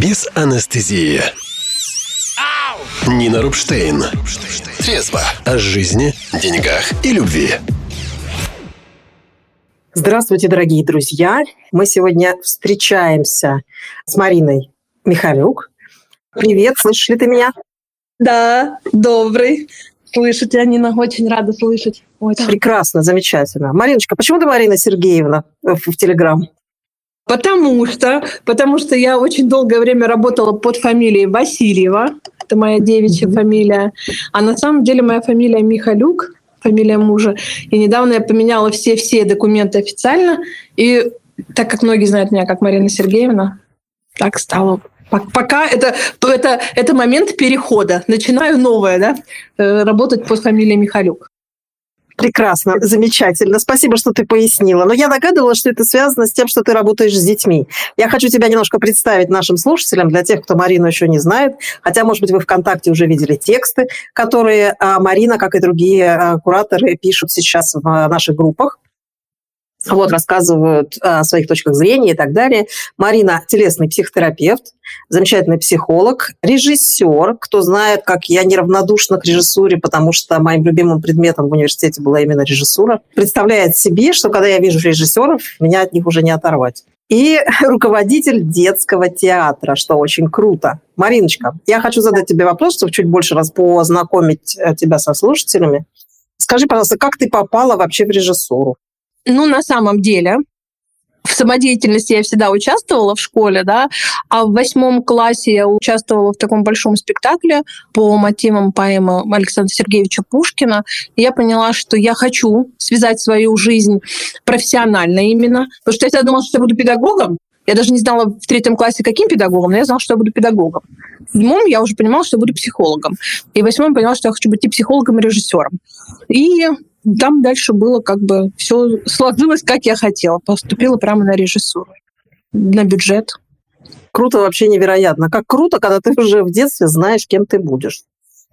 без анестезии. Нина Рубштейн. Трезво о жизни, деньгах и любви. Здравствуйте, дорогие друзья. Мы сегодня встречаемся с Мариной Михалюк. Привет, слышишь ли ты меня? Да, добрый. Слышу тебя, Нина, очень рада слышать. Очень. Прекрасно, замечательно. Мариночка, почему ты Марина Сергеевна в, в Телеграм? Потому что, потому что я очень долгое время работала под фамилией Васильева. Это моя девичья фамилия. А на самом деле моя фамилия Михалюк, фамилия мужа. И недавно я поменяла все-все документы официально. И так как многие знают меня как Марина Сергеевна, так стало Пока это, это, это момент перехода. Начинаю новое, да, э, работать под фамилией Михалюк. Прекрасно, замечательно. Спасибо, что ты пояснила. Но я догадывалась, что это связано с тем, что ты работаешь с детьми. Я хочу тебя немножко представить нашим слушателям, для тех, кто Марину еще не знает. Хотя, может быть, вы ВКонтакте уже видели тексты, которые а, Марина, как и другие а, кураторы, пишут сейчас в а, наших группах вот, рассказывают о своих точках зрения и так далее. Марина – телесный психотерапевт, замечательный психолог, режиссер. Кто знает, как я неравнодушна к режиссуре, потому что моим любимым предметом в университете была именно режиссура. Представляет себе, что когда я вижу режиссеров, меня от них уже не оторвать. И руководитель детского театра, что очень круто. Мариночка, я хочу задать тебе вопрос, чтобы чуть больше раз познакомить э, тебя со слушателями. Скажи, пожалуйста, как ты попала вообще в режиссуру? Ну, на самом деле, в самодеятельности я всегда участвовала в школе, да, а в восьмом классе я участвовала в таком большом спектакле по мотивам поэмы Александра Сергеевича Пушкина. И я поняла, что я хочу связать свою жизнь профессионально именно, потому что я всегда думала, что я буду педагогом, я даже не знала в третьем классе, каким педагогом, но я знала, что я буду педагогом. В седьмом я уже понимала, что я буду психологом. И в восьмом поняла, что я хочу быть и психологом, и режиссером. И там дальше было как бы все сложилось, как я хотела. Поступила прямо на режиссуру, на бюджет. Круто, вообще невероятно. Как круто, когда ты уже в детстве знаешь, кем ты будешь.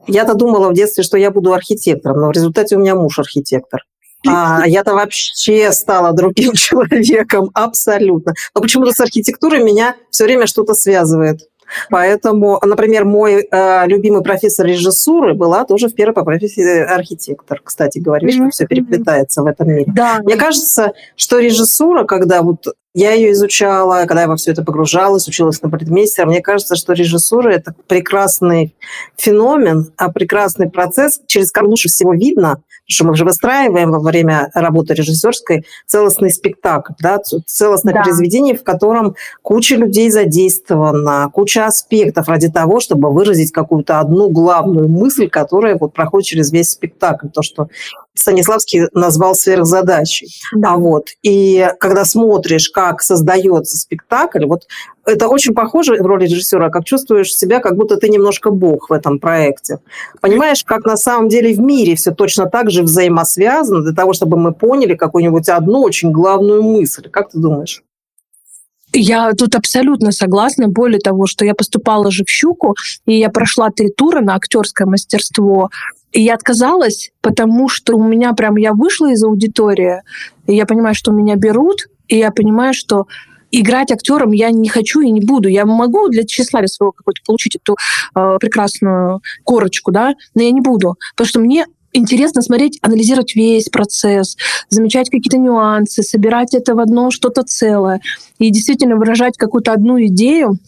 Я-то думала в детстве, что я буду архитектором, но в результате у меня муж архитектор. А я-то вообще стала другим человеком, абсолютно. Но почему-то с архитектурой меня все время что-то связывает. Поэтому, например, мой э, любимый профессор режиссуры была тоже в первой по профессии архитектор, кстати говоря. Видишь, как все переплетается в этом мире. Да. Мне кажется, что режиссура, когда вот я ее изучала, когда я во все это погружалась, училась на предмейстера, мне кажется, что режиссура – это прекрасный феномен, а прекрасный процесс, через который лучше всего видно – что мы же выстраиваем во время работы режиссерской целостный спектакль, да, целостное да. произведение, в котором куча людей задействована, куча аспектов ради того, чтобы выразить какую-то одну главную мысль, которая вот проходит через весь спектакль. То, что Станиславский назвал сверхзадачей. Да. А вот, и когда смотришь, как создается спектакль, вот это очень похоже в роли режиссера, как чувствуешь себя, как будто ты немножко бог в этом проекте. Понимаешь, как на самом деле в мире все точно так же взаимосвязано для того, чтобы мы поняли какую-нибудь одну очень главную мысль. Как ты думаешь? Я тут абсолютно согласна. Более того, что я поступала же в «Щуку», и я прошла три тура на актерское мастерство. И я отказалась, потому что у меня прям я вышла из аудитории, и я понимаю, что меня берут, и я понимаю, что играть актером я не хочу и не буду. Я могу для тщеславия своего какой-то получить эту э, прекрасную корочку, да, но я не буду, потому что мне интересно смотреть, анализировать весь процесс, замечать какие-то нюансы, собирать это в одно что-то целое и действительно выражать какую-то одну идею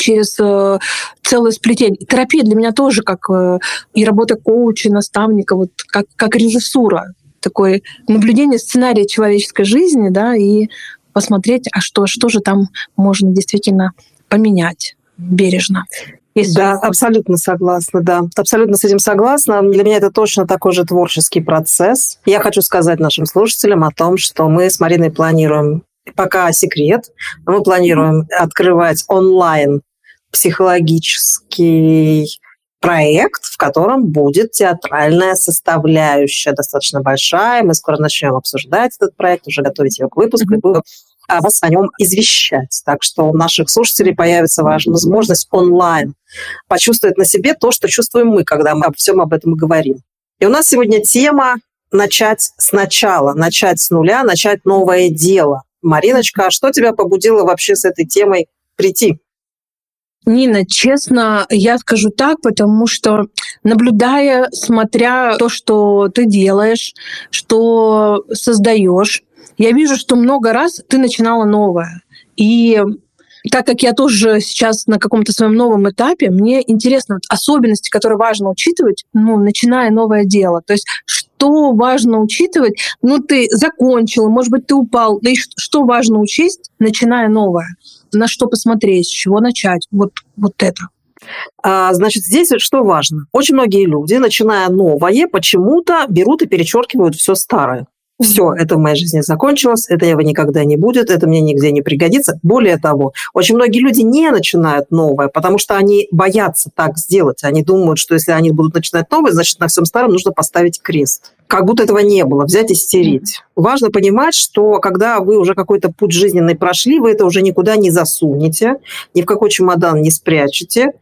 через э, целое сплетение. Терапия для меня тоже как э, и работа коуча, наставника, вот как, как режиссура, такое наблюдение сценария человеческой жизни, да, и посмотреть, а что, что же там можно действительно поменять бережно. Если... Да, абсолютно согласна, да. Абсолютно с этим согласна. Для меня это точно такой же творческий процесс. Я хочу сказать нашим слушателям о том, что мы с Мариной планируем пока секрет. Мы планируем открывать онлайн психологический проект, в котором будет театральная составляющая достаточно большая. Мы скоро начнем обсуждать этот проект, уже готовить его к выпуску, mm-hmm. и будем вас о нем извещать. Так что у наших слушателей появится возможность онлайн почувствовать на себе то, что чувствуем мы, когда мы обо всем об этом говорим. И у нас сегодня тема начать сначала, начать с нуля, начать новое дело. Мариночка, а что тебя побудило вообще с этой темой прийти? Нина, честно, я скажу так, потому что наблюдая, смотря то, что ты делаешь, что создаешь, я вижу, что много раз ты начинала новое. И так как я тоже сейчас на каком-то своем новом этапе, мне интересно вот особенности, которые важно учитывать, ну, начиная новое дело. То есть что важно учитывать? Ну, ты закончил, может быть, ты упал. Да и что важно учесть, начиная новое? На что посмотреть, с чего начать? Вот, вот это. А, значит, здесь что важно? Очень многие люди, начиная новое, почему-то берут и перечеркивают все старое все, это в моей жизни закончилось, это его никогда не будет, это мне нигде не пригодится. Более того, очень многие люди не начинают новое, потому что они боятся так сделать. Они думают, что если они будут начинать новое, значит, на всем старом нужно поставить крест. Как будто этого не было, взять и стереть. Важно понимать, что когда вы уже какой-то путь жизненный прошли, вы это уже никуда не засунете, ни в какой чемодан не спрячете,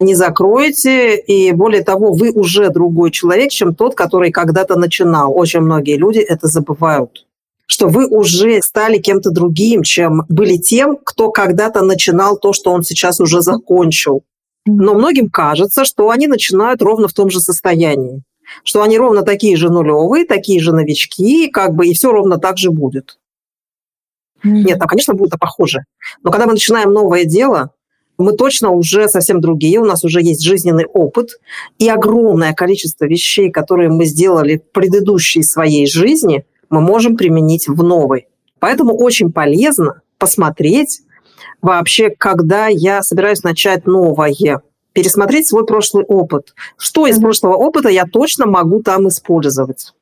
не закроете, и более того, вы уже другой человек, чем тот, который когда-то начинал. Очень многие люди это забывают что вы уже стали кем-то другим, чем были тем, кто когда-то начинал то, что он сейчас уже закончил. Но многим кажется, что они начинают ровно в том же состоянии, что они ровно такие же нулевые, такие же новички, как бы и все ровно так же будет. Нет, там, конечно, будет похоже. Но когда мы начинаем новое дело, мы точно уже совсем другие, у нас уже есть жизненный опыт и огромное количество вещей, которые мы сделали в предыдущей своей жизни, мы можем применить в новой. Поэтому очень полезно посмотреть вообще, когда я собираюсь начать новое, пересмотреть свой прошлый опыт. Что из прошлого опыта я точно могу там использовать?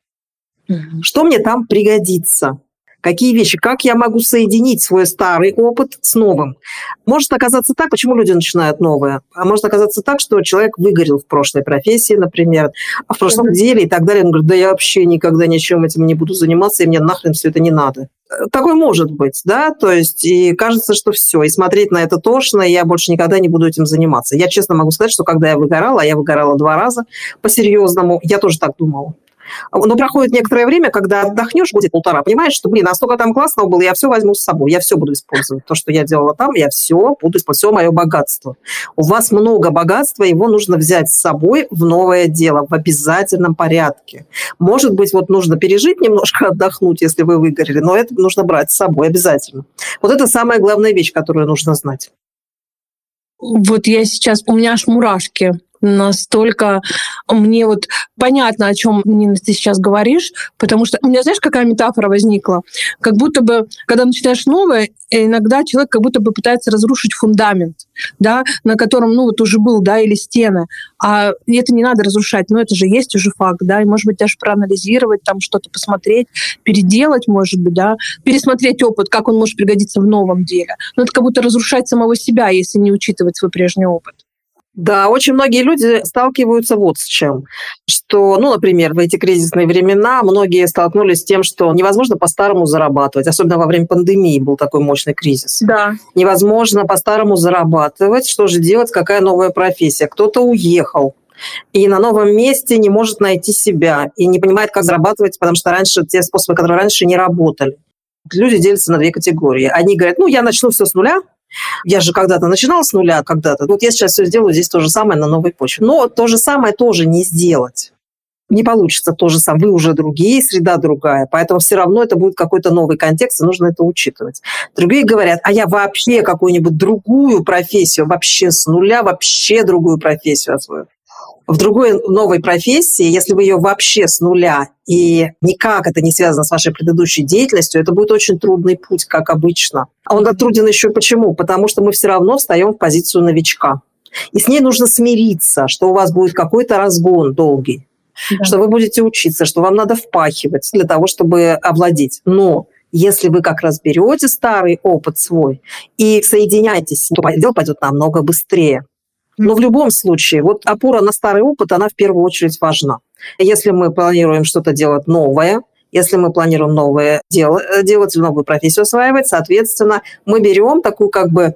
Что мне там пригодится? Какие вещи, как я могу соединить свой старый опыт с новым. Может оказаться так, почему люди начинают новое, а может оказаться так, что человек выгорел в прошлой профессии, например, а в прошлом деле и так далее. Он говорит, да я вообще никогда ничем этим не буду заниматься, и мне нахрен все это не надо. Такое может быть, да, то есть и кажется, что все, и смотреть на это тошно, и я больше никогда не буду этим заниматься. Я честно могу сказать, что когда я выгорала, а я выгорала два раза по-серьезному, я тоже так думала. Но проходит некоторое время, когда отдохнешь, будет полтора, понимаешь, что, блин, настолько там классно было, я все возьму с собой, я все буду использовать. То, что я делала там, я все буду использовать, все мое богатство. У вас много богатства, его нужно взять с собой в новое дело, в обязательном порядке. Может быть, вот нужно пережить немножко, отдохнуть, если вы выгорели, но это нужно брать с собой обязательно. Вот это самая главная вещь, которую нужно знать. Вот я сейчас, у меня аж мурашки настолько мне вот понятно, о чем, Нина, ты сейчас говоришь, потому что у меня, знаешь, какая метафора возникла? Как будто бы, когда начинаешь новое, иногда человек как будто бы пытается разрушить фундамент, да, на котором, ну, вот уже был, да, или стены. А это не надо разрушать, но это же есть уже факт, да, и, может быть, даже проанализировать, там что-то посмотреть, переделать, может быть, да, пересмотреть опыт, как он может пригодиться в новом деле. Но это как будто разрушать самого себя, если не учитывать свой прежний опыт. Да, очень многие люди сталкиваются вот с чем. Что, ну, например, в эти кризисные времена многие столкнулись с тем, что невозможно по-старому зарабатывать. Особенно во время пандемии был такой мощный кризис. Да. Невозможно по-старому зарабатывать. Что же делать? Какая новая профессия? Кто-то уехал, и на новом месте не может найти себя и не понимает, как зарабатывать, потому что раньше те способы, которые раньше не работали. Люди делятся на две категории. Одни говорят, ну, я начну все с нуля, я же когда-то начинала с нуля, когда-то. Вот я сейчас все сделаю здесь то же самое на новой почве. Но то же самое тоже не сделать. Не получится то же самое. Вы уже другие, среда другая. Поэтому все равно это будет какой-то новый контекст, и нужно это учитывать. Другие говорят, а я вообще какую-нибудь другую профессию, вообще с нуля, вообще другую профессию освою в другой новой профессии, если вы ее вообще с нуля и никак это не связано с вашей предыдущей деятельностью, это будет очень трудный путь, как обычно. А он труден еще почему? Потому что мы все равно встаем в позицию новичка. И с ней нужно смириться, что у вас будет какой-то разгон долгий, да. что вы будете учиться, что вам надо впахивать для того, чтобы овладеть. Но если вы как раз берете старый опыт свой и соединяетесь, то дело пойдет намного быстрее. Но в любом случае, вот опора на старый опыт, она в первую очередь важна. Если мы планируем что-то делать новое, если мы планируем новое дело, э, делать, новую профессию осваивать, соответственно, мы берем такую как бы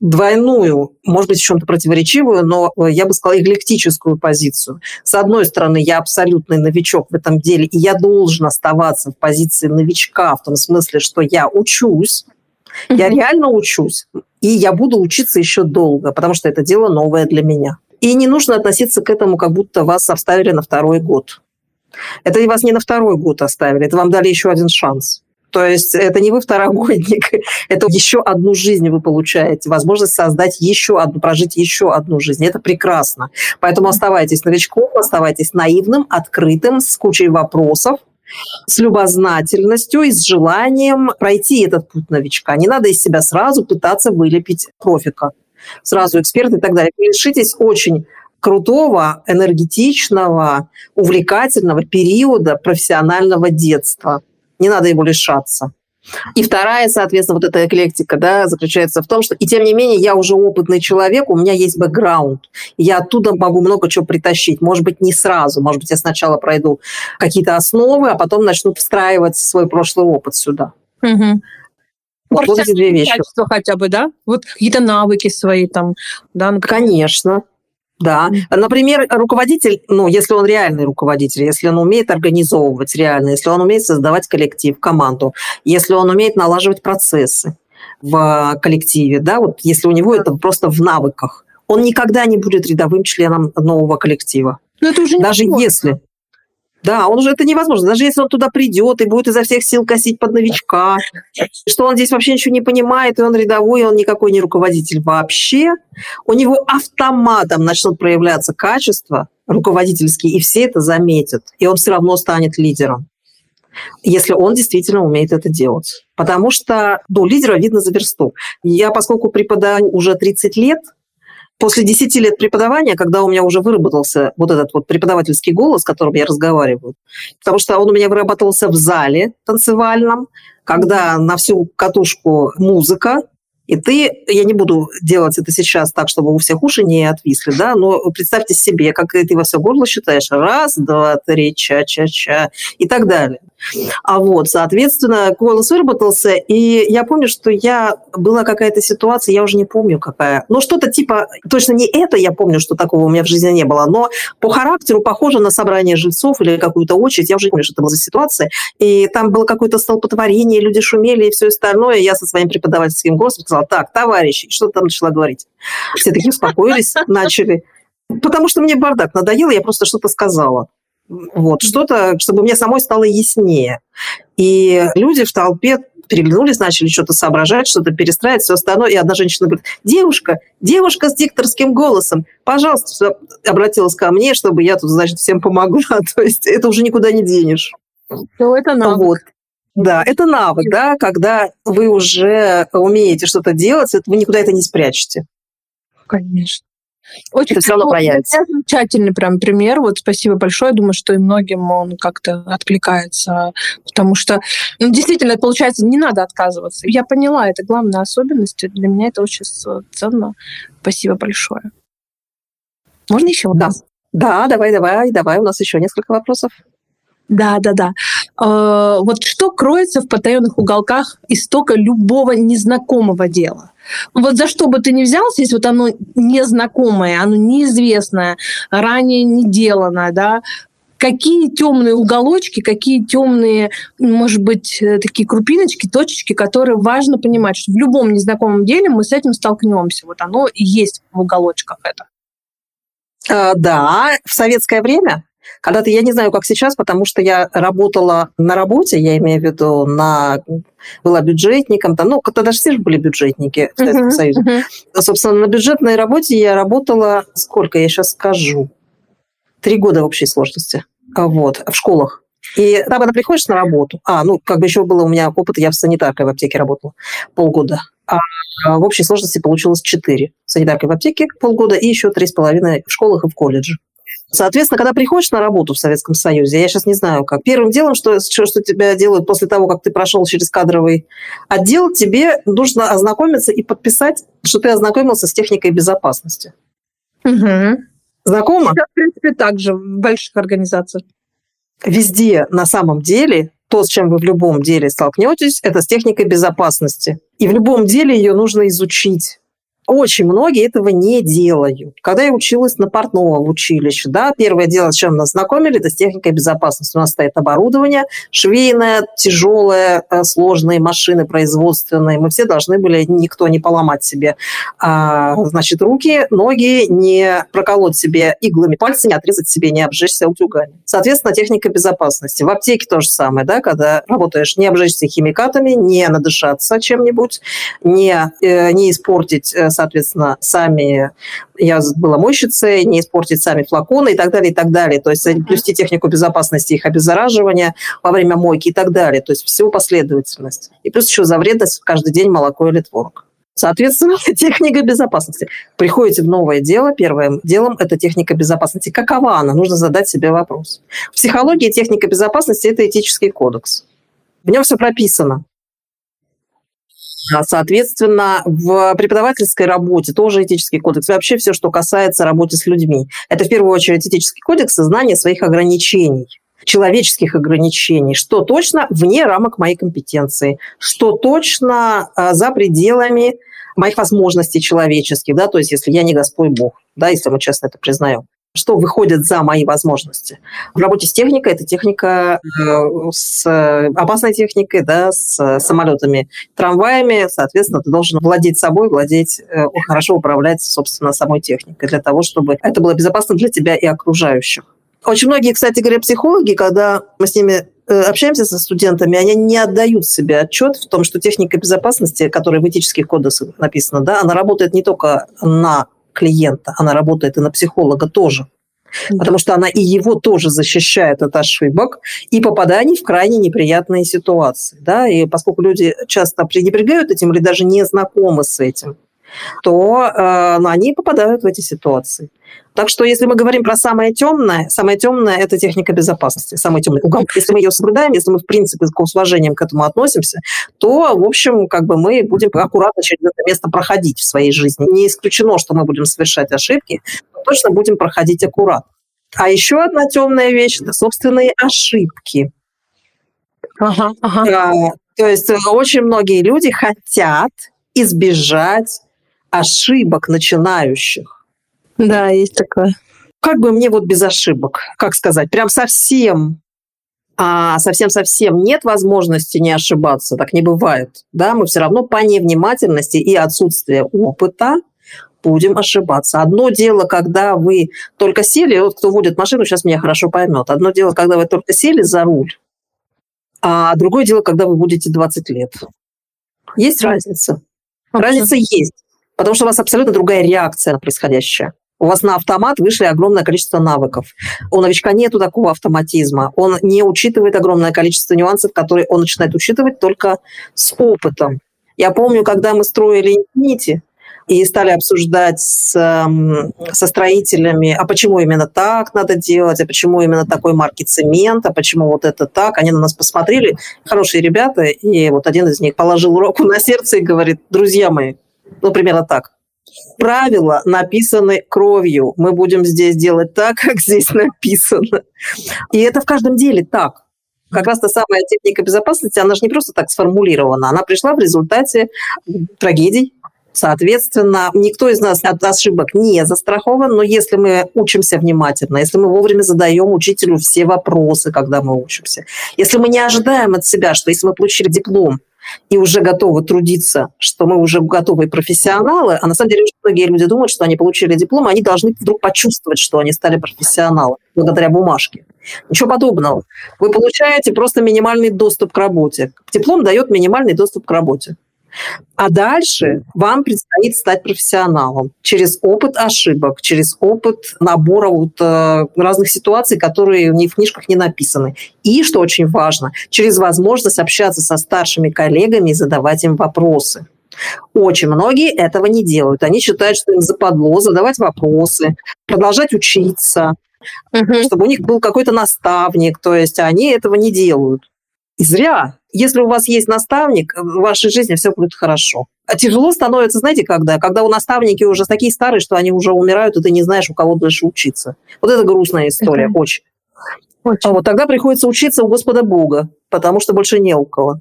двойную, может быть, в чем-то противоречивую, но э, я бы сказала, эклектическую позицию. С одной стороны, я абсолютный новичок в этом деле, и я должен оставаться в позиции новичка, в том смысле, что я учусь, я реально учусь. И я буду учиться еще долго, потому что это дело новое для меня. И не нужно относиться к этому, как будто вас оставили на второй год. Это вас не на второй год оставили, это вам дали еще один шанс. То есть это не вы второгодник, это еще одну жизнь вы получаете, возможность создать еще одну, прожить еще одну жизнь. Это прекрасно. Поэтому оставайтесь новичком, оставайтесь наивным, открытым, с кучей вопросов, с любознательностью и с желанием пройти этот путь новичка. Не надо из себя сразу пытаться вылепить профика, сразу эксперт и так далее. Решитесь очень крутого, энергетичного, увлекательного периода профессионального детства. Не надо его лишаться. И вторая, соответственно, вот эта эклектика, да, заключается в том, что, и тем не менее, я уже опытный человек, у меня есть бэкграунд, я оттуда могу много чего притащить. Может быть, не сразу, может быть, я сначала пройду какие-то основы, а потом начну встраивать свой прошлый опыт сюда. Угу. Вот, вот эти две вещи. хотя бы, да? Вот какие-то навыки свои там, да? Например. Конечно. Да. Например, руководитель, ну, если он реальный руководитель, если он умеет организовывать реально, если он умеет создавать коллектив, команду, если он умеет налаживать процессы в коллективе, да, вот если у него это просто в навыках, он никогда не будет рядовым членом нового коллектива. Но это уже Даже если да, он уже это невозможно. Даже если он туда придет и будет изо всех сил косить под новичка, что он здесь вообще ничего не понимает, и он рядовой, и он никакой не руководитель вообще, у него автоматом начнут проявляться качества руководительские, и все это заметят, и он все равно станет лидером если он действительно умеет это делать. Потому что ну, лидера видно за версту. Я, поскольку преподаю уже 30 лет, после 10 лет преподавания, когда у меня уже выработался вот этот вот преподавательский голос, которым я разговариваю, потому что он у меня вырабатывался в зале танцевальном, когда на всю катушку музыка, и ты, я не буду делать это сейчас так, чтобы у всех уши не отвисли, да, но представьте себе, как ты во все горло считаешь. Раз, два, три, ча-ча-ча и так далее. А вот, соответственно, голос выработался, и я помню, что я была какая-то ситуация, я уже не помню какая, но что-то типа, точно не это, я помню, что такого у меня в жизни не было, но по характеру похоже на собрание жильцов или какую-то очередь, я уже не помню, что это была за ситуация, и там было какое-то столпотворение, люди шумели и все остальное, я со своим преподавательским голосом сказала, так, товарищи, что там начала говорить? Все такие успокоились, начали. Потому что мне бардак надоело, я просто что-то сказала. Вот, что-то, чтобы мне самой стало яснее. И люди в толпе переглянулись, начали что-то соображать, что-то перестраивать, все остальное. И одна женщина говорит, девушка, девушка с дикторским голосом, пожалуйста, обратилась ко мне, чтобы я тут, значит, всем помогла. То есть это уже никуда не денешь. Ну, это навык. Вот. Да, это навык, да, когда вы уже умеете что-то делать, вы никуда это не спрячете. Конечно. Очень это все равно проявится. Замечательный прям пример. Вот спасибо большое. Думаю, что и многим он как-то откликается, потому что ну, действительно, получается, не надо отказываться. Я поняла, это главная особенность. Для меня это очень ценно. Спасибо большое. Можно еще Да. Да, давай, давай, давай. У нас еще несколько вопросов. Да, да, да. Э, вот что кроется в потаенных уголках истока любого незнакомого дела? Вот за что бы ты ни взялся, если вот оно незнакомое, оно неизвестное, ранее не деланное, да, какие темные уголочки, какие темные, может быть, э, такие крупиночки, точечки, которые важно понимать, что в любом незнакомом деле мы с этим столкнемся. Вот оно и есть в уголочках это. А, да, в советское время когда-то, я не знаю, как сейчас, потому что я работала на работе, я имею в виду, на, была бюджетником, там, ну, тогда же все же были бюджетники в Советском uh-huh, Союзе. Uh-huh. Собственно, на бюджетной работе я работала, сколько я сейчас скажу, три года в общей сложности, вот, в школах. И там, когда приходишь на работу, а, ну, как бы еще было у меня опыт, я в санитаркой в аптеке работала полгода, а в общей сложности получилось четыре. Санитаркой в аптеке полгода и еще три с половиной в школах и в колледже. Соответственно, когда приходишь на работу в Советском Союзе, я сейчас не знаю как, первым делом, что, что, что тебя делают после того, как ты прошел через кадровый отдел, тебе нужно ознакомиться и подписать, что ты ознакомился с техникой безопасности. Угу. Знакомо? Это, в принципе, так же в больших организациях. Везде на самом деле то, с чем вы в любом деле столкнетесь, это с техникой безопасности. И в любом деле ее нужно изучить. Очень многие этого не делают. Когда я училась на портного в училище, да, первое дело, с чем нас знакомили, это с техникой безопасности. У нас стоит оборудование швейное, тяжелое, э, сложные машины производственные. Мы все должны были, никто не поломать себе, а, значит, руки, ноги, не проколоть себе иглами пальцы, не отрезать себе, не обжечься утюгами. Соответственно, техника безопасности. В аптеке то же самое, да, когда работаешь, не обжечься химикатами, не надышаться чем-нибудь, не, э, не испортить э, соответственно, сами, я была мойщицей, не испортить сами флаконы и так далее, и так далее. То есть плюсти технику безопасности их обеззараживания во время мойки и так далее. То есть всю последовательность. И плюс еще за вредность каждый день молоко или творог. Соответственно, техника безопасности. Приходите в новое дело, первым делом это техника безопасности. Какова она? Нужно задать себе вопрос. В психологии техника безопасности – это этический кодекс. В нем все прописано. А, соответственно, в преподавательской работе тоже этический кодекс. Вообще все, что касается работы с людьми. Это в первую очередь этический кодекс и своих ограничений человеческих ограничений, что точно вне рамок моей компетенции, что точно а, за пределами моих возможностей человеческих, да, то есть если я не Господь Бог, да, если мы честно это признаем что выходит за мои возможности. В работе с техникой это техника э, с опасной техникой, да, с самолетами, трамваями. Соответственно, ты должен владеть собой, владеть, э, хорошо управлять, собственно, самой техникой для того, чтобы это было безопасно для тебя и окружающих. Очень многие, кстати говоря, психологи, когда мы с ними э, общаемся со студентами, они не отдают себе отчет в том, что техника безопасности, которая в этических кодексах написана, да, она работает не только на клиента, она работает и на психолога тоже. Потому что она и его тоже защищает от ошибок и попаданий в крайне неприятные ситуации. Да? И поскольку люди часто пренебрегают этим или даже не знакомы с этим, то э, ну, они попадают в эти ситуации. Так что, если мы говорим про самое темное, самое темное – это техника безопасности, самый темный угол. Если мы ее соблюдаем, если мы, в принципе, с уважением к этому относимся, то, в общем, как бы мы будем аккуратно через это место проходить в своей жизни. Не исключено, что мы будем совершать ошибки, но точно будем проходить аккуратно. А еще одна темная вещь – это собственные ошибки. Ага, ага. То есть э, очень многие люди хотят избежать ошибок начинающих. Да, есть такое. Как бы мне вот без ошибок, как сказать, прям совсем а совсем-совсем нет возможности не ошибаться, так не бывает. Да, мы все равно по невнимательности и отсутствию опыта будем ошибаться. Одно дело, когда вы только сели, вот кто водит машину, сейчас меня хорошо поймет. Одно дело, когда вы только сели за руль, а другое дело, когда вы будете 20 лет. Есть разница? Разница есть. Потому что у вас абсолютно другая реакция на происходящее. У вас на автомат вышли огромное количество навыков. У новичка нету такого автоматизма. Он не учитывает огромное количество нюансов, которые он начинает учитывать только с опытом. Я помню, когда мы строили Infinity, и стали обсуждать с, со строителями, а почему именно так надо делать, а почему именно такой марки цемент, а почему вот это так. Они на нас посмотрели, хорошие ребята, и вот один из них положил руку на сердце и говорит, друзья мои, ну, примерно так. Правила написаны кровью. Мы будем здесь делать так, как здесь написано. И это в каждом деле так. Как раз та самая техника безопасности, она же не просто так сформулирована. Она пришла в результате трагедий, Соответственно, никто из нас от ошибок не застрахован, но если мы учимся внимательно, если мы вовремя задаем учителю все вопросы, когда мы учимся, если мы не ожидаем от себя, что если мы получили диплом, и уже готовы трудиться, что мы уже готовые профессионалы, а на самом деле многие люди думают, что они получили диплом, они должны вдруг почувствовать, что они стали профессионалами благодаря бумажке. Ничего подобного. Вы получаете просто минимальный доступ к работе. Диплом дает минимальный доступ к работе. А дальше вам предстоит стать профессионалом через опыт ошибок, через опыт набора вот, э, разных ситуаций, которые ни в книжках не написаны. И, что очень важно, через возможность общаться со старшими коллегами и задавать им вопросы. Очень многие этого не делают. Они считают, что им западло задавать вопросы, продолжать учиться, угу. чтобы у них был какой-то наставник. То есть они этого не делают. И зря. Если у вас есть наставник, в вашей жизни все будет хорошо. А тяжело становится, знаете, когда? Когда у наставники уже такие старые, что они уже умирают, и ты не знаешь, у кого дальше учиться. Вот это грустная история, это... очень. очень. А вот тогда приходится учиться у Господа Бога, потому что больше не у кого.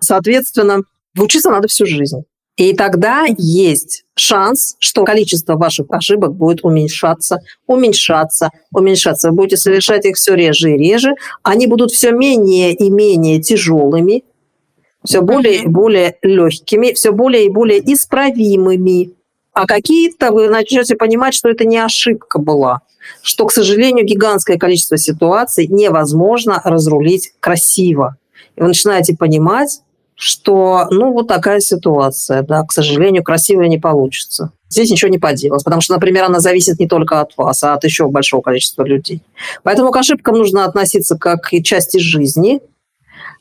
Соответственно, учиться надо всю жизнь. И тогда есть шанс, что количество ваших ошибок будет уменьшаться, уменьшаться, уменьшаться. Вы будете совершать их все реже и реже. Они будут все менее и менее тяжелыми, все более и более легкими, все более и более исправимыми. А какие-то вы начнете понимать, что это не ошибка была, что, к сожалению, гигантское количество ситуаций невозможно разрулить красиво. И вы начинаете понимать, что, ну, вот такая ситуация, да, к сожалению, красивая не получится. Здесь ничего не поделать, потому что, например, она зависит не только от вас, а от еще большого количества людей. Поэтому к ошибкам нужно относиться как к части жизни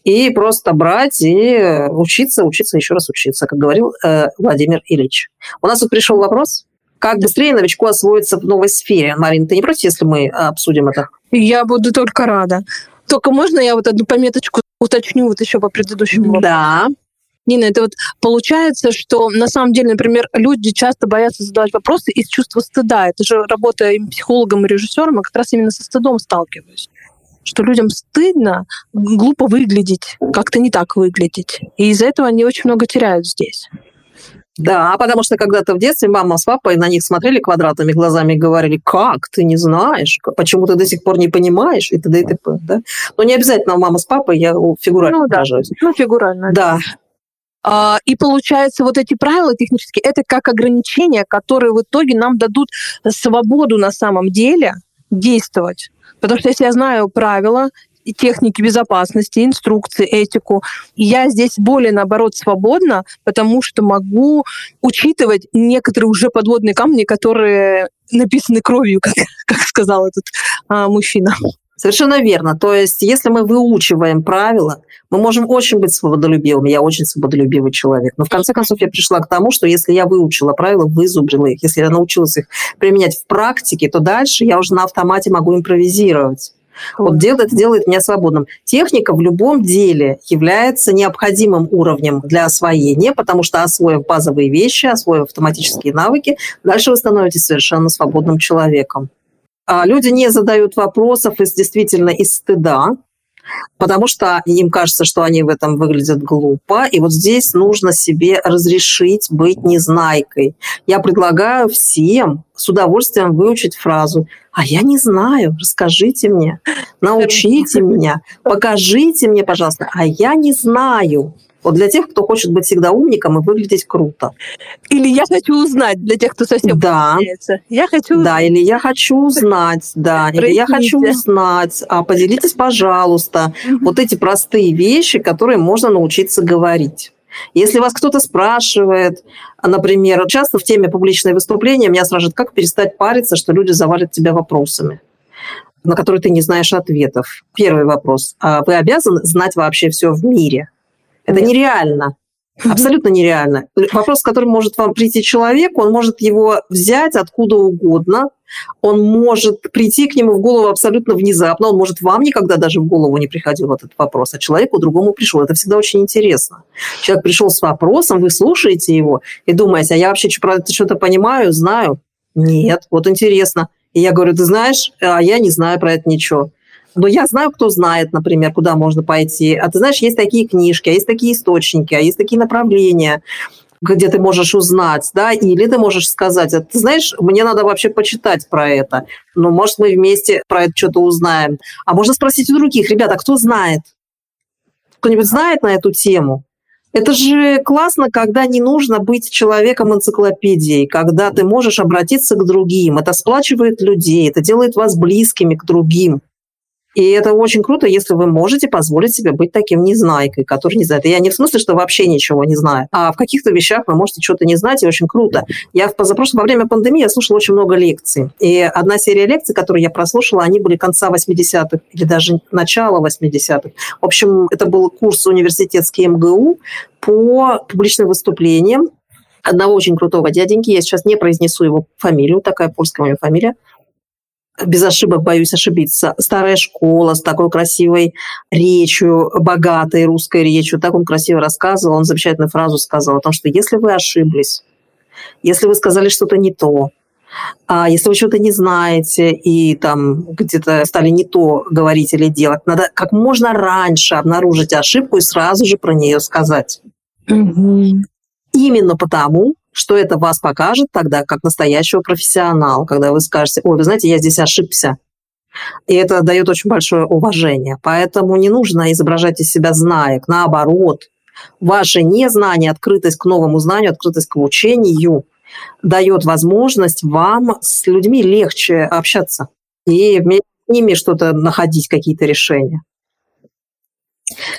и просто брать и учиться, учиться, еще раз учиться, как говорил э, Владимир Ильич. У нас тут пришел вопрос. Как быстрее новичку освоиться в новой сфере? Марина, ты не против, если мы обсудим это? Я буду только рада. Только можно я вот одну пометочку уточню вот еще по предыдущему? Да. Нина, это вот получается, что на самом деле, например, люди часто боятся задавать вопросы из чувства стыда. Это же работа психологом и режиссером, а как раз именно со стыдом сталкиваюсь. Что людям стыдно глупо выглядеть, как-то не так выглядеть. И из-за этого они очень много теряют здесь. Да, потому что когда-то в детстве мама с папой на них смотрели квадратными глазами и говорили, как, ты не знаешь, почему ты до сих пор не понимаешь, и т.д. и т.п. Да? Но не обязательно мама с папой, я фигурально ну, да. Ну, фигурально. Да. А, и получается, вот эти правила технические, это как ограничения, которые в итоге нам дадут свободу на самом деле действовать. Потому что если я знаю правила, техники безопасности, инструкции, этику. я здесь более, наоборот, свободна, потому что могу учитывать некоторые уже подводные камни, которые написаны кровью, как, как сказал этот а, мужчина. Совершенно верно. То есть, если мы выучиваем правила, мы можем очень быть свободолюбивыми. Я очень свободолюбивый человек. Но в конце концов я пришла к тому, что если я выучила правила, вызубрила их, если я научилась их применять в практике, то дальше я уже на автомате могу импровизировать. Вот дело, это делает меня свободным. Техника в любом деле является необходимым уровнем для освоения, потому что освоив базовые вещи, освоив автоматические навыки, дальше вы становитесь совершенно свободным человеком. А люди не задают вопросов из действительно из стыда, потому что им кажется, что они в этом выглядят глупо. И вот здесь нужно себе разрешить быть незнайкой. Я предлагаю всем с удовольствием выучить фразу «А я не знаю, расскажите мне, научите меня, покажите мне, пожалуйста, а я не знаю». Вот для тех, кто хочет быть всегда умником и выглядеть круто. Или я хочу узнать, для тех, кто совсем да. Я хочу Да, или я хочу узнать, да, или я хочу узнать. А поделитесь, пожалуйста, вот эти простые вещи, которые можно научиться говорить. Если вас кто-то спрашивает, например, часто в теме публичные выступления меня спрашивают, как перестать париться, что люди завалят тебя вопросами на которые ты не знаешь ответов. Первый вопрос. А вы обязаны знать вообще все в мире? Это Нет. нереально. Абсолютно нереально. Вопрос, с которым может вам прийти человек, он может его взять откуда угодно, он может прийти к нему в голову абсолютно внезапно, он может вам никогда даже в голову не приходил этот вопрос, а человеку другому пришел. Это всегда очень интересно. Человек пришел с вопросом, вы слушаете его и думаете, а я вообще что-то понимаю, знаю? Нет, вот интересно. И я говорю, ты знаешь, а я не знаю про это ничего. Но я знаю, кто знает, например, куда можно пойти. А ты знаешь, есть такие книжки, а есть такие источники, а есть такие направления где ты можешь узнать, да, или ты можешь сказать, «А ты знаешь, мне надо вообще почитать про это, ну, может, мы вместе про это что-то узнаем. А можно спросить у других, ребята, кто знает? Кто-нибудь знает на эту тему? Это же классно, когда не нужно быть человеком энциклопедией, когда ты можешь обратиться к другим. Это сплачивает людей, это делает вас близкими к другим. И это очень круто, если вы можете позволить себе быть таким незнайкой, который не знает. И я не в смысле, что вообще ничего не знаю, а в каких-то вещах вы можете что-то не знать, и очень круто. Я в позапрошлом, во время пандемии я слушала очень много лекций. И одна серия лекций, которую я прослушала, они были конца 80-х или даже начала 80-х. В общем, это был курс университетский МГУ по публичным выступлениям одного очень крутого дяденьки. Я сейчас не произнесу его фамилию, такая польская у него фамилия без ошибок боюсь ошибиться, старая школа с такой красивой речью, богатой русской речью, так он красиво рассказывал, он замечательную фразу сказал о том, что если вы ошиблись, если вы сказали что-то не то, а если вы что-то не знаете и там где-то стали не то говорить или делать, надо как можно раньше обнаружить ошибку и сразу же про нее сказать. Угу. Именно потому, что это вас покажет тогда как настоящего профессионала, когда вы скажете, ой, вы знаете, я здесь ошибся. И это дает очень большое уважение. Поэтому не нужно изображать из себя знаек. Наоборот, ваше незнание, открытость к новому знанию, открытость к обучению дает возможность вам с людьми легче общаться и вместе с ними что-то находить, какие-то решения.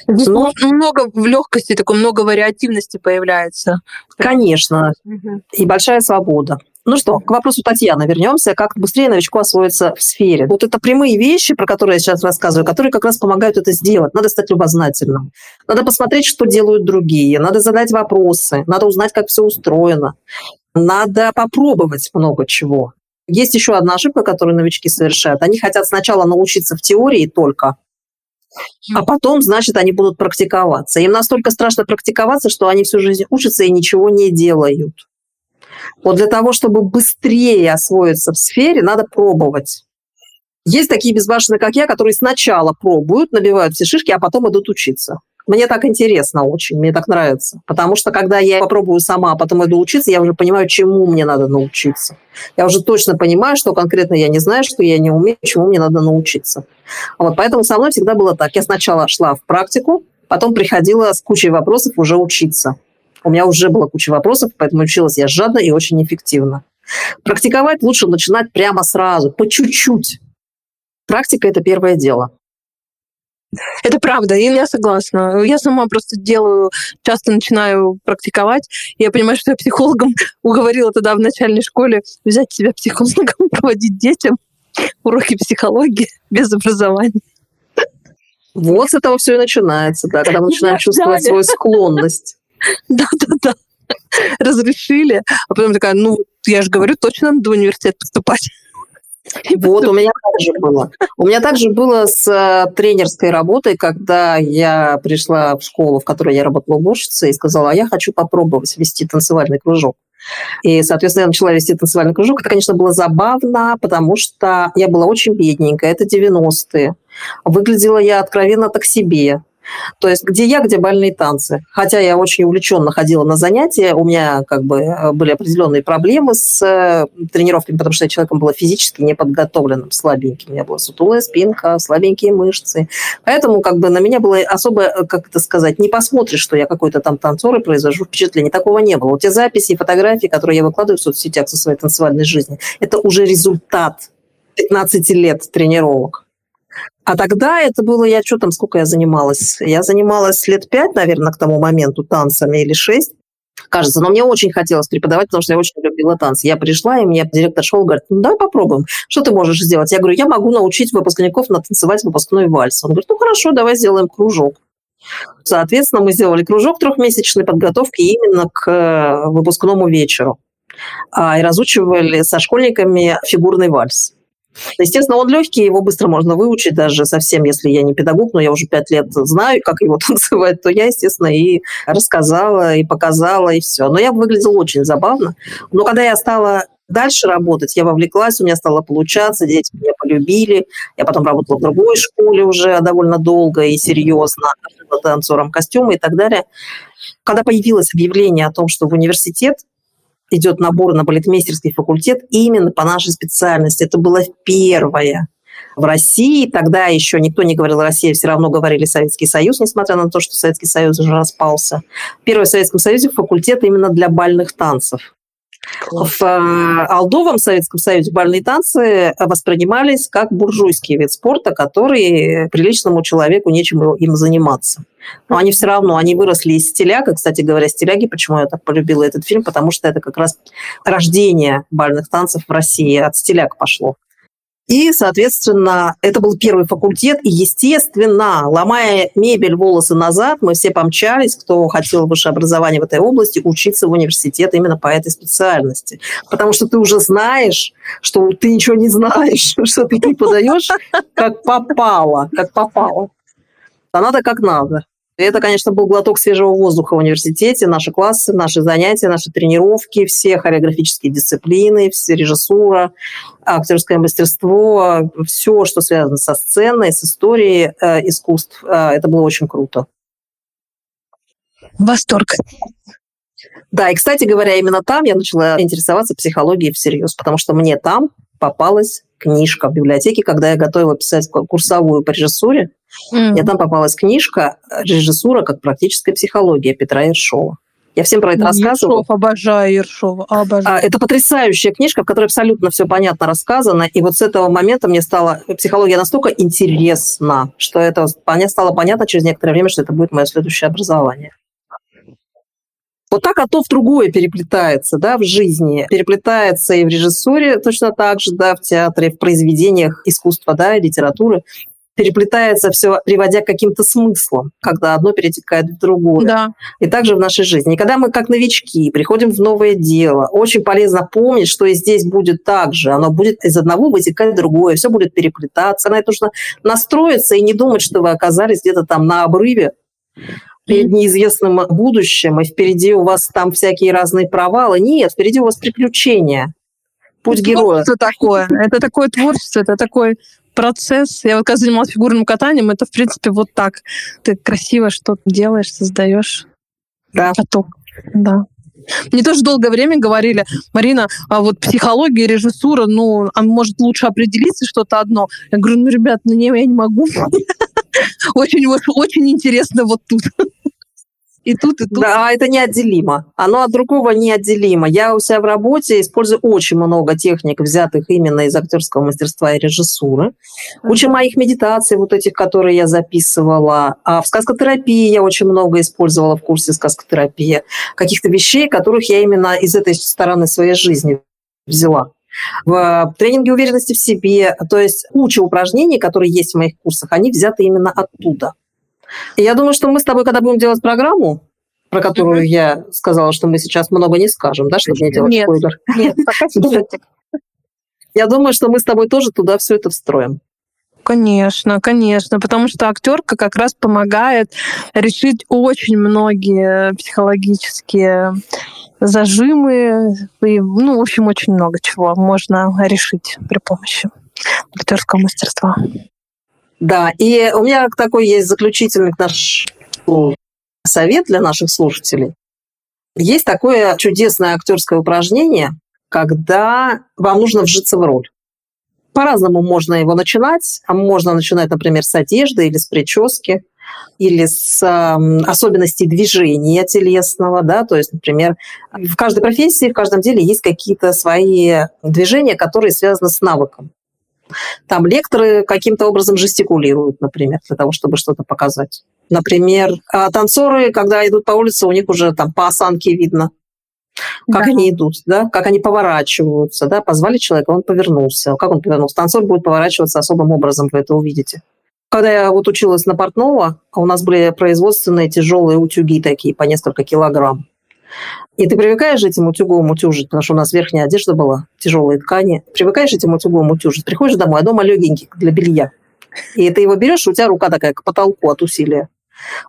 Здесь Но... много в легкости, такой много вариативности появляется. Конечно. Угу. И большая свобода. Ну что, к вопросу Татьяны вернемся. Как быстрее новичку освоиться в сфере? Вот это прямые вещи, про которые я сейчас рассказываю, которые как раз помогают это сделать. Надо стать любознательным. Надо посмотреть, что делают другие. Надо задать вопросы. Надо узнать, как все устроено. Надо попробовать много чего. Есть еще одна ошибка, которую новички совершают. Они хотят сначала научиться в теории только, а потом, значит, они будут практиковаться. Им настолько страшно практиковаться, что они всю жизнь учатся и ничего не делают. Вот для того, чтобы быстрее освоиться в сфере, надо пробовать. Есть такие безбашенные, как я, которые сначала пробуют, набивают все шишки, а потом идут учиться. Мне так интересно очень, мне так нравится. Потому что когда я попробую сама, а потом иду учиться, я уже понимаю, чему мне надо научиться. Я уже точно понимаю, что конкретно я не знаю, что я не умею, чему мне надо научиться. Вот, поэтому со мной всегда было так. Я сначала шла в практику, потом приходила с кучей вопросов уже учиться. У меня уже было куча вопросов, поэтому училась я жадно и очень эффективно. Практиковать лучше начинать прямо сразу, по чуть-чуть. Практика – это первое дело. Это правда, и я согласна. Я сама просто делаю, часто начинаю практиковать. Я понимаю, что я психологом уговорила тогда в начальной школе взять себя психологом, проводить детям уроки психологии без образования. Вот с этого все и начинается, да, когда мы начинаем чувствовать свою склонность. Да-да-да. Разрешили. А потом такая, ну, я же говорю, точно надо в университет поступать. Вот, у меня также было. У меня также было с э, тренерской работой, когда я пришла в школу, в которой я работала уборщицей, и сказала, а я хочу попробовать вести танцевальный кружок. И, соответственно, я начала вести танцевальный кружок. Это, конечно, было забавно, потому что я была очень бедненькая, это 90-е. Выглядела я откровенно так себе. То есть где я, где бальные танцы. Хотя я очень увлеченно ходила на занятия, у меня как бы э, были определенные проблемы с э, тренировками, потому что я человеком была физически неподготовленным, слабеньким. У меня была сутулая спинка, слабенькие мышцы. Поэтому как бы на меня было особо, э, как это сказать, не посмотришь, что я какой-то там танцор и произвожу впечатление. Такого не было. Вот те записи и фотографии, которые я выкладываю в соцсетях со своей танцевальной жизни, это уже результат 15 лет тренировок. А тогда это было, я что там, сколько я занималась? Я занималась лет пять, наверное, к тому моменту танцами или шесть кажется. Но мне очень хотелось преподавать, потому что я очень любила танцы. Я пришла, и мне директор школы говорит, ну давай попробуем. Что ты можешь сделать? Я говорю, я могу научить выпускников натанцевать выпускной вальс. Он говорит, ну хорошо, давай сделаем кружок. Соответственно, мы сделали кружок трехмесячной подготовки именно к э, выпускному вечеру. А, и разучивали со школьниками фигурный вальс. Естественно, он легкий, его быстро можно выучить, даже совсем, если я не педагог, но я уже пять лет знаю, как его танцевать, то я, естественно, и рассказала, и показала, и все. Но я выглядела очень забавно. Но когда я стала дальше работать, я вовлеклась, у меня стало получаться, дети меня полюбили. Я потом работала в другой школе уже довольно долго и серьезно, танцором костюма и так далее. Когда появилось объявление о том, что в университет идет набор на балетмейстерский факультет именно по нашей специальности. Это было первое в России. Тогда еще никто не говорил Россия, все равно говорили Советский Союз, несмотря на то, что Советский Союз уже распался. Первый в Советском Союзе факультет именно для бальных танцев. В э, Алдовом Советском Союзе бальные танцы воспринимались как буржуйский вид спорта, который приличному человеку нечем им заниматься. Но они все равно, они выросли из стиляга. Кстати говоря, стиляги, почему я так полюбила этот фильм, потому что это как раз рождение бальных танцев в России. От стиляг пошло. И, соответственно, это был первый факультет. И, естественно, ломая мебель, волосы назад, мы все помчались, кто хотел высшее образование в этой области, учиться в университет именно по этой специальности. Потому что ты уже знаешь, что ты ничего не знаешь, что ты преподаешь как попало, как попало. А надо как надо. Это, конечно, был глоток свежего воздуха в университете, наши классы, наши занятия, наши тренировки, все хореографические дисциплины, все режиссура, актерское мастерство, все, что связано со сценой, с историей э, искусств. Э, это было очень круто. Восторг. Да, и, кстати говоря, именно там я начала интересоваться психологией всерьез, потому что мне там попалась книжка в библиотеке, когда я готовила писать курсовую по режиссуре. Mm. Мне там попалась книжка «Режиссура как практическая психология» Петра Ершова. Я всем про это ну, рассказываю. Ершов, обожаю Ершова, обожаю. А, это потрясающая книжка, в которой абсолютно все понятно рассказано. И вот с этого момента мне стала психология настолько интересна, что это стало понятно через некоторое время, что это будет мое следующее образование. Вот так одно в другое переплетается, да, в жизни. Переплетается и в режиссуре точно так же, да, в театре, в произведениях искусства, да, и литературы переплетается все, приводя к каким-то смыслам, когда одно перетекает в другое. Да. И также в нашей жизни. И когда мы как новички приходим в новое дело, очень полезно помнить, что и здесь будет так же. Оно будет из одного вытекать другое, все будет переплетаться. На это нужно настроиться и не думать, что вы оказались где-то там на обрыве перед неизвестным будущим, и впереди у вас там всякие разные провалы. Нет, впереди у вас приключения. Путь героя. Это такое. Это такое творчество, это такой процесс. Я вот когда занималась фигурным катанием, это, в принципе, вот так. Ты красиво что-то делаешь, создаешь. Да. Поток. Да. Мне тоже долгое время говорили, Марина, а вот психология, режиссура, ну, а может лучше определиться что-то одно? Я говорю, ну, ребят, ну, не, я не могу. Очень, очень интересно вот тут. И тут, и тут. Да, это неотделимо. Оно от другого неотделимо. Я у себя в работе использую очень много техник, взятых именно из актерского мастерства и режиссуры. Куча моих медитаций, вот этих, которые я записывала. А в сказкотерапии я очень много использовала в курсе сказкотерапии. Каких-то вещей, которых я именно из этой стороны своей жизни взяла в тренинге уверенности в себе. То есть куча упражнений, которые есть в моих курсах, они взяты именно оттуда. И я думаю, что мы с тобой, когда будем делать программу, про которую mm-hmm. я сказала, что мы сейчас много не скажем, да, чтобы не делать нет, спойлер. Нет, пока Я думаю, что мы с тобой тоже туда все это встроим. Конечно, конечно, потому что актерка как раз помогает решить очень многие психологические зажимы и, ну, в общем, очень много чего можно решить при помощи актерского мастерства. Да, и у меня такой есть заключительный наш совет для наших слушателей. Есть такое чудесное актерское упражнение, когда вам нужно вжиться в роль. По-разному можно его начинать. А можно начинать, например, с одежды или с прически, или с э, особенностей движения телесного. Да? То есть, например, в каждой профессии, в каждом деле есть какие-то свои движения, которые связаны с навыком. Там лекторы каким-то образом жестикулируют, например, для того, чтобы что-то показать. Например, а танцоры, когда идут по улице, у них уже там по осанке видно, как да. они идут, да, как они поворачиваются, да, позвали человека, он повернулся. Как он повернулся? Танцор будет поворачиваться особым образом, вы это увидите. Когда я вот училась на портного, у нас были производственные тяжелые утюги такие, по несколько килограмм. И ты привыкаешь этим утюгом утюжить, потому что у нас верхняя одежда была, тяжелые ткани. Привыкаешь этим утюгом утюжить. Приходишь домой, а дома легенький для белья. И ты его берешь, у тебя рука такая к потолку от усилия.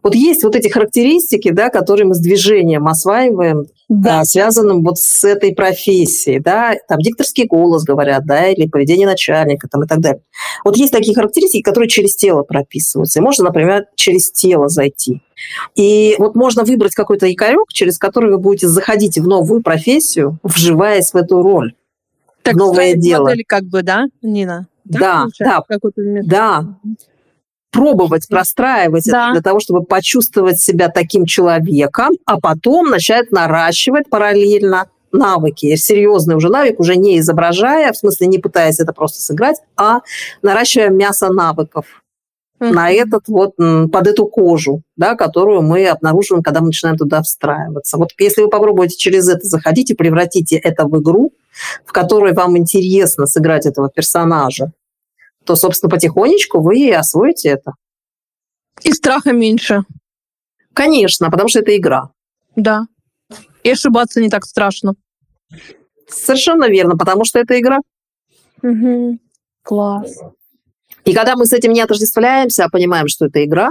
Вот есть вот эти характеристики, да, которые мы с движением осваиваем, да. а, связанным вот с этой профессией, да, там дикторский голос говорят, да, или поведение начальника там и так далее. Вот есть такие характеристики, которые через тело прописываются. И можно, например, через тело зайти. И вот можно выбрать какой-то якорек, через который вы будете заходить в новую профессию, вживаясь в эту роль. Так, новое дело. Модель как бы, да, Нина? Да, да, да. да пробовать простраивать да. это для того, чтобы почувствовать себя таким человеком, а потом начать наращивать параллельно навыки, серьезный уже навык, уже не изображая, в смысле не пытаясь это просто сыграть, а наращивая мясо навыков mm-hmm. на этот вот, под эту кожу, да, которую мы обнаруживаем, когда мы начинаем туда встраиваться. Вот если вы попробуете через это заходить и превратите это в игру, в которой вам интересно сыграть этого персонажа, то, собственно, потихонечку вы и освоите это. И страха меньше. Конечно, потому что это игра. Да. И ошибаться не так страшно. Совершенно верно, потому что это игра. Угу. Класс. И когда мы с этим не отождествляемся, а понимаем, что это игра,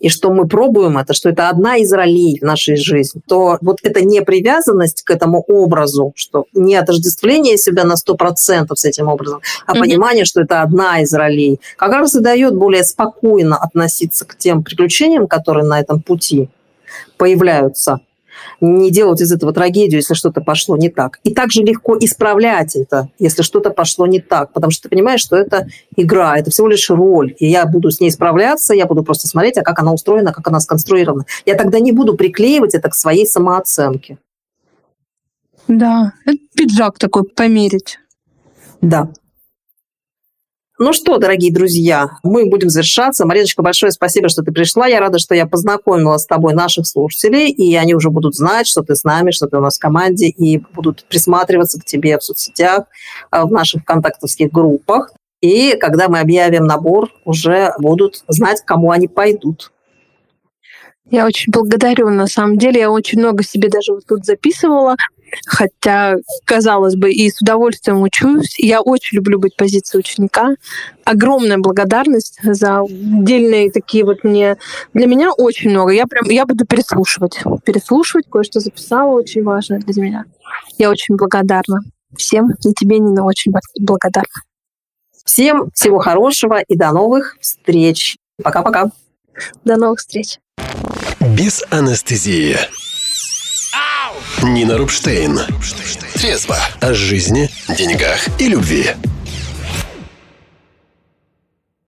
и что мы пробуем это, что это одна из ролей в нашей жизни, то вот эта непривязанность к этому образу, что не отождествление себя на 100% с этим образом, а mm-hmm. понимание, что это одна из ролей, как раз и дает более спокойно относиться к тем приключениям, которые на этом пути появляются. Не делать из этого трагедию, если что-то пошло не так. И также легко исправлять это, если что-то пошло не так, потому что ты понимаешь, что это игра, это всего лишь роль, и я буду с ней справляться, я буду просто смотреть, а как она устроена, как она сконструирована. Я тогда не буду приклеивать это к своей самооценке. Да, это пиджак такой померить. Да. Ну что, дорогие друзья, мы будем завершаться. Мариночка, большое спасибо, что ты пришла. Я рада, что я познакомила с тобой наших слушателей, и они уже будут знать, что ты с нами, что ты у нас в команде, и будут присматриваться к тебе в соцсетях, а, в наших контактовских группах. И когда мы объявим набор, уже будут знать, к кому они пойдут. Я очень благодарю, на самом деле. Я очень много себе даже вот тут записывала. Хотя, казалось бы, и с удовольствием учусь. Я очень люблю быть в позиции ученика. Огромная благодарность за отдельные такие вот мне... Для меня очень много. Я прям, я буду переслушивать. Переслушивать, кое-что записала, очень важно для меня. Я очень благодарна всем, и тебе, Нина, очень благодарна. Всем всего хорошего и до новых встреч. Пока-пока. До новых встреч. Без анестезии. Нина Рубштейн. Трезво. О жизни, деньгах и любви.